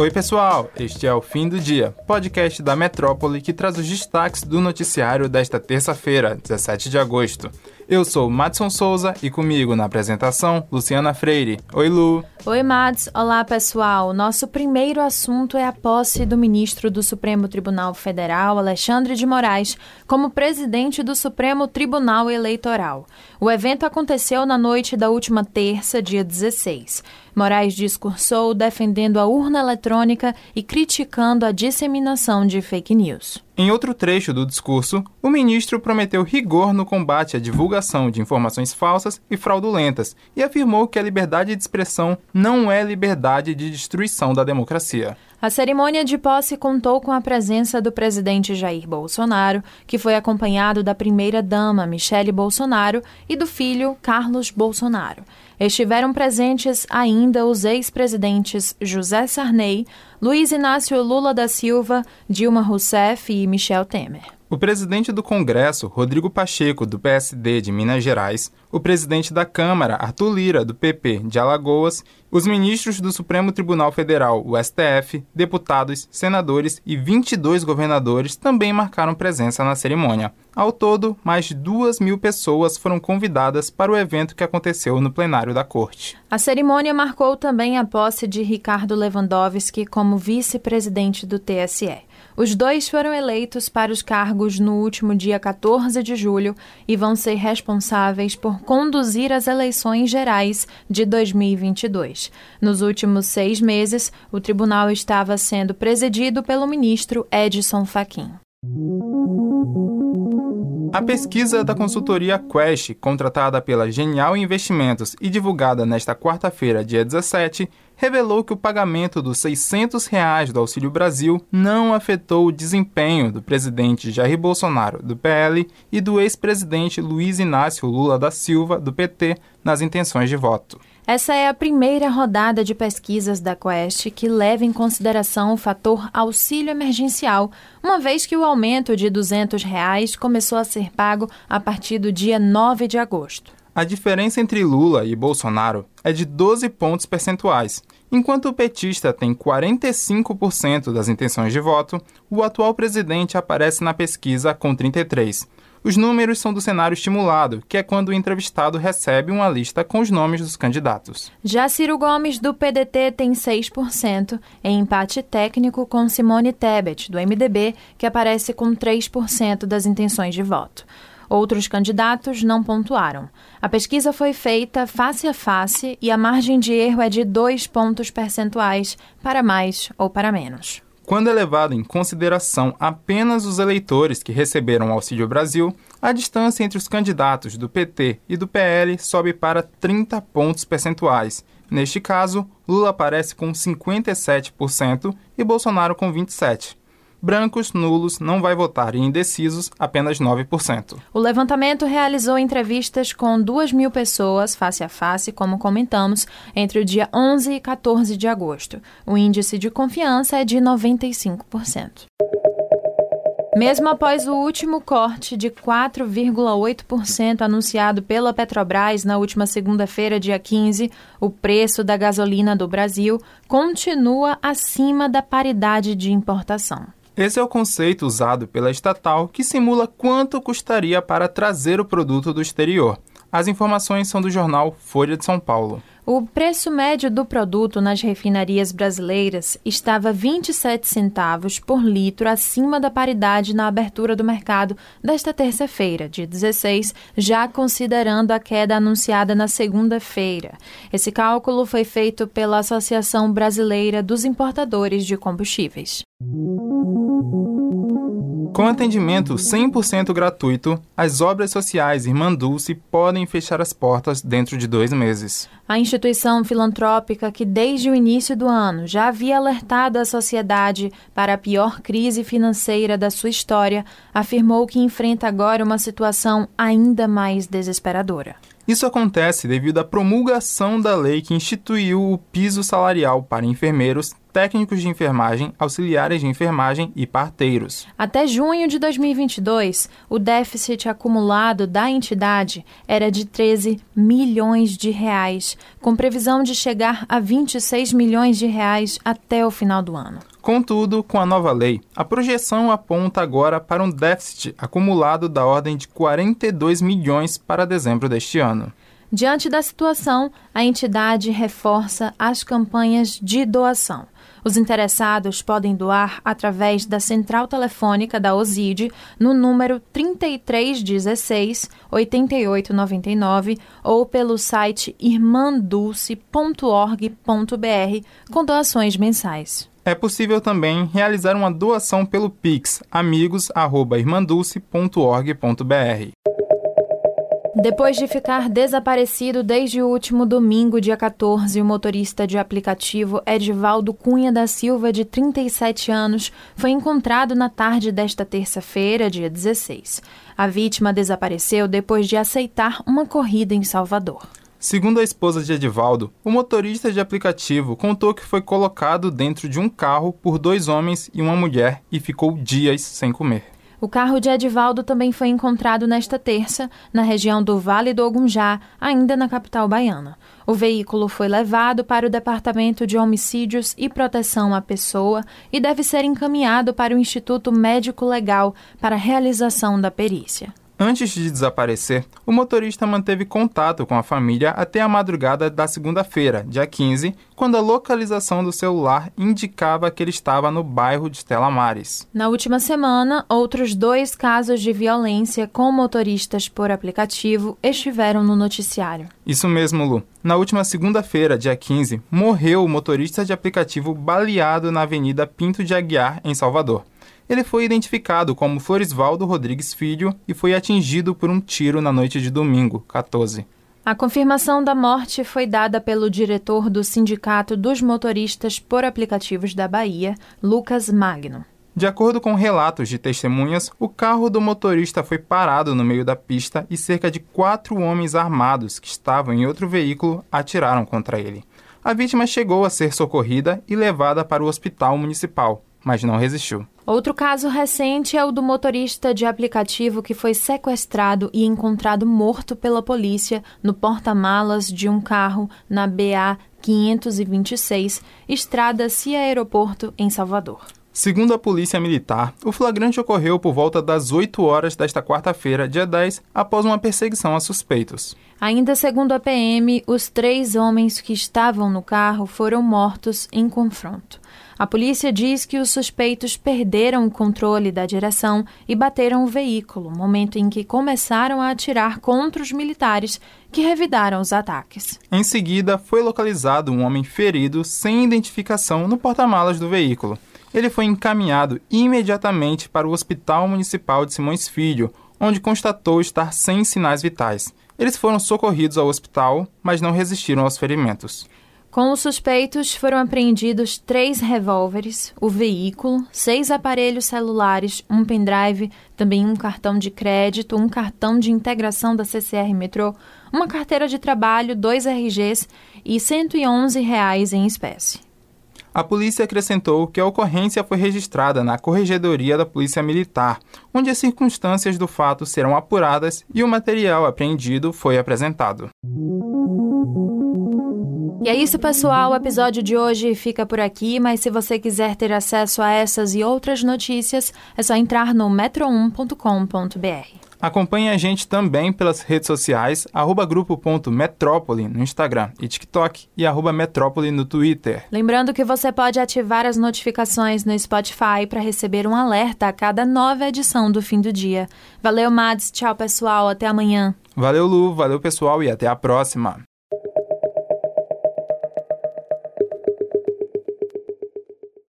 Oi, pessoal! Este é o Fim do Dia, podcast da Metrópole que traz os destaques do noticiário desta terça-feira, 17 de agosto. Eu sou Madson Souza e comigo na apresentação, Luciana Freire. Oi, Lu. Oi, Mads. Olá, pessoal. Nosso primeiro assunto é a posse do ministro do Supremo Tribunal Federal, Alexandre de Moraes, como presidente do Supremo Tribunal Eleitoral. O evento aconteceu na noite da última terça, dia 16. Moraes discursou defendendo a urna eletrônica e criticando a disseminação de fake news. Em outro trecho do discurso, o ministro prometeu rigor no combate à divulgação de informações falsas e fraudulentas e afirmou que a liberdade de expressão não é liberdade de destruição da democracia. A cerimônia de posse contou com a presença do presidente Jair Bolsonaro, que foi acompanhado da primeira-dama Michele Bolsonaro e do filho Carlos Bolsonaro. Estiveram presentes ainda os ex-presidentes José Sarney, Luiz Inácio Lula da Silva, Dilma Rousseff e Michel Temer. O presidente do Congresso, Rodrigo Pacheco, do PSD de Minas Gerais, o presidente da Câmara, Arthur Lira, do PP de Alagoas, os ministros do Supremo Tribunal Federal, o STF, deputados, senadores e 22 governadores também marcaram presença na cerimônia. Ao todo, mais de duas mil pessoas foram convidadas para o evento que aconteceu no plenário da Corte. A cerimônia marcou também a posse de Ricardo Lewandowski como vice-presidente do TSE. Os dois foram eleitos para os cargos no último dia 14 de julho e vão ser responsáveis por conduzir as eleições gerais de 2022. Nos últimos seis meses, o tribunal estava sendo presidido pelo ministro Edson Fachin. A pesquisa da consultoria Quest, contratada pela Genial Investimentos e divulgada nesta quarta-feira, dia 17, revelou que o pagamento dos 600 reais do Auxílio Brasil não afetou o desempenho do presidente Jair Bolsonaro, do PL, e do ex-presidente Luiz Inácio Lula da Silva, do PT, nas intenções de voto. Essa é a primeira rodada de pesquisas da Quest que leva em consideração o fator auxílio emergencial, uma vez que o aumento de 200 reais começou a ser pago a partir do dia 9 de agosto. A diferença entre Lula e Bolsonaro é de 12 pontos percentuais. Enquanto o petista tem 45% das intenções de voto, o atual presidente aparece na pesquisa com 33%. Os números são do cenário estimulado, que é quando o entrevistado recebe uma lista com os nomes dos candidatos. Já Ciro Gomes, do PDT, tem 6%, em empate técnico com Simone Tebet, do MDB, que aparece com 3% das intenções de voto. Outros candidatos não pontuaram. A pesquisa foi feita face a face e a margem de erro é de dois pontos percentuais, para mais ou para menos. Quando é levado em consideração apenas os eleitores que receberam o Auxílio Brasil, a distância entre os candidatos do PT e do PL sobe para 30 pontos percentuais. Neste caso, Lula aparece com 57% e Bolsonaro com 27% brancos, nulos, não vai votar e indecisos, apenas 9%. O levantamento realizou entrevistas com 2 mil pessoas, face a face, como comentamos, entre o dia 11 e 14 de agosto. O índice de confiança é de 95%. Mesmo após o último corte de 4,8% anunciado pela Petrobras na última segunda-feira, dia 15, o preço da gasolina do Brasil continua acima da paridade de importação. Esse é o conceito usado pela estatal que simula quanto custaria para trazer o produto do exterior. As informações são do jornal Folha de São Paulo. O preço médio do produto nas refinarias brasileiras estava 27 centavos por litro acima da paridade na abertura do mercado desta terça-feira, dia 16, já considerando a queda anunciada na segunda-feira. Esse cálculo foi feito pela Associação Brasileira dos Importadores de Combustíveis. Com atendimento 100% gratuito, as obras sociais Irmã Dulce podem fechar as portas dentro de dois meses. A instituição filantrópica, que desde o início do ano já havia alertado a sociedade para a pior crise financeira da sua história, afirmou que enfrenta agora uma situação ainda mais desesperadora. Isso acontece devido à promulgação da lei que instituiu o piso salarial para enfermeiros técnicos de enfermagem, auxiliares de enfermagem e parteiros. Até junho de 2022, o déficit acumulado da entidade era de 13 milhões de reais, com previsão de chegar a 26 milhões de reais até o final do ano. Contudo, com a nova lei, a projeção aponta agora para um déficit acumulado da ordem de 42 milhões para dezembro deste ano. Diante da situação, a entidade reforça as campanhas de doação. Os interessados podem doar através da central telefônica da OSID no número 3316 8899 ou pelo site irmandulce.org.br com doações mensais. É possível também realizar uma doação pelo Pix amigos@irmandulce.org.br. Depois de ficar desaparecido desde o último domingo, dia 14, o motorista de aplicativo Edvaldo Cunha da Silva, de 37 anos, foi encontrado na tarde desta terça-feira, dia 16. A vítima desapareceu depois de aceitar uma corrida em Salvador. Segundo a esposa de Edivaldo, o motorista de aplicativo contou que foi colocado dentro de um carro por dois homens e uma mulher e ficou dias sem comer. O carro de Edivaldo também foi encontrado nesta terça, na região do Vale do Ogunjá, ainda na capital baiana. O veículo foi levado para o Departamento de Homicídios e Proteção à Pessoa e deve ser encaminhado para o Instituto Médico Legal para a realização da perícia. Antes de desaparecer, o motorista manteve contato com a família até a madrugada da segunda-feira, dia 15, quando a localização do celular indicava que ele estava no bairro de Stella Maris. Na última semana, outros dois casos de violência com motoristas por aplicativo estiveram no noticiário. Isso mesmo, Lu. Na última segunda-feira, dia 15, morreu o motorista de aplicativo baleado na Avenida Pinto de Aguiar, em Salvador. Ele foi identificado como Florisvaldo Rodrigues Filho e foi atingido por um tiro na noite de domingo, 14. A confirmação da morte foi dada pelo diretor do Sindicato dos Motoristas por Aplicativos da Bahia, Lucas Magno. De acordo com relatos de testemunhas, o carro do motorista foi parado no meio da pista e cerca de quatro homens armados que estavam em outro veículo atiraram contra ele. A vítima chegou a ser socorrida e levada para o hospital municipal, mas não resistiu. Outro caso recente é o do motorista de aplicativo que foi sequestrado e encontrado morto pela polícia no porta-malas de um carro na BA 526, estrada Cia Aeroporto, em Salvador. Segundo a Polícia Militar, o flagrante ocorreu por volta das 8 horas desta quarta-feira, dia 10, após uma perseguição a suspeitos. Ainda segundo a PM, os três homens que estavam no carro foram mortos em confronto. A polícia diz que os suspeitos perderam o controle da direção e bateram o veículo, momento em que começaram a atirar contra os militares que revidaram os ataques. Em seguida, foi localizado um homem ferido sem identificação no porta-malas do veículo. Ele foi encaminhado imediatamente para o Hospital Municipal de Simões Filho, onde constatou estar sem sinais vitais. Eles foram socorridos ao hospital, mas não resistiram aos ferimentos. Com os suspeitos foram apreendidos três revólveres, o veículo, seis aparelhos celulares, um pendrive, também um cartão de crédito, um cartão de integração da CCR Metrô, uma carteira de trabalho, dois RGs e 111 reais em espécie. A polícia acrescentou que a ocorrência foi registrada na Corregedoria da Polícia Militar, onde as circunstâncias do fato serão apuradas e o material apreendido foi apresentado. E é isso, pessoal. O episódio de hoje fica por aqui, mas se você quiser ter acesso a essas e outras notícias, é só entrar no metro1.com.br. Acompanhe a gente também pelas redes sociais, arroba grupo.metrópole no Instagram e TikTok e arroba metrópole no Twitter. Lembrando que você pode ativar as notificações no Spotify para receber um alerta a cada nova edição do fim do dia. Valeu, Mads. Tchau, pessoal. Até amanhã. Valeu, Lu. Valeu, pessoal. E até a próxima.